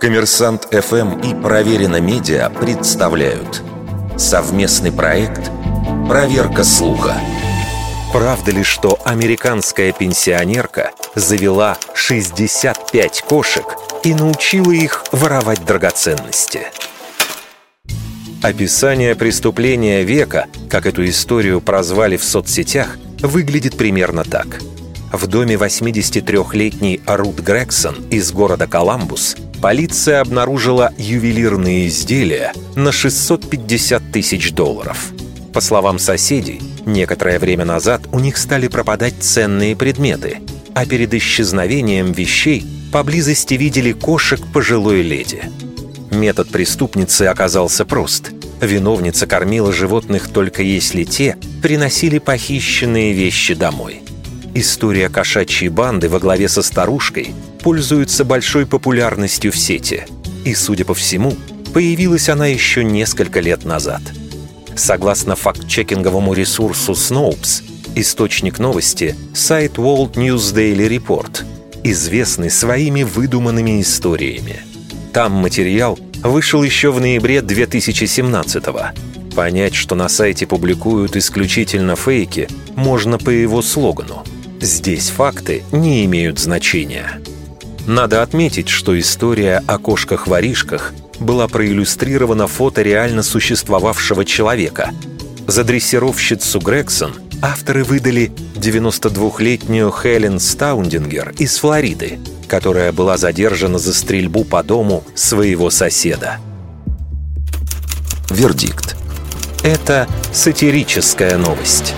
Коммерсант ФМ и Проверено Медиа представляют совместный проект «Проверка слуха». Правда ли, что американская пенсионерка завела 65 кошек и научила их воровать драгоценности? Описание преступления века, как эту историю прозвали в соцсетях, выглядит примерно так. В доме 83-летней Рут Грегсон из города Коламбус полиция обнаружила ювелирные изделия на 650 тысяч долларов. По словам соседей, некоторое время назад у них стали пропадать ценные предметы, а перед исчезновением вещей поблизости видели кошек пожилой леди. Метод преступницы оказался прост. Виновница кормила животных только если те приносили похищенные вещи домой. История кошачьей банды во главе со старушкой пользуется большой популярностью в сети. И, судя по всему, появилась она еще несколько лет назад. Согласно факт-чекинговому ресурсу Snopes, источник новости – сайт World News Daily Report, известный своими выдуманными историями. Там материал вышел еще в ноябре 2017 -го. Понять, что на сайте публикуют исключительно фейки, можно по его слогану «Здесь факты не имеют значения». Надо отметить, что история о кошках-воришках была проиллюстрирована фото реально существовавшего человека. За дрессировщицу Грегсон авторы выдали 92-летнюю Хелен Стаундингер из Флориды, которая была задержана за стрельбу по дому своего соседа. Вердикт. Это сатирическая новость.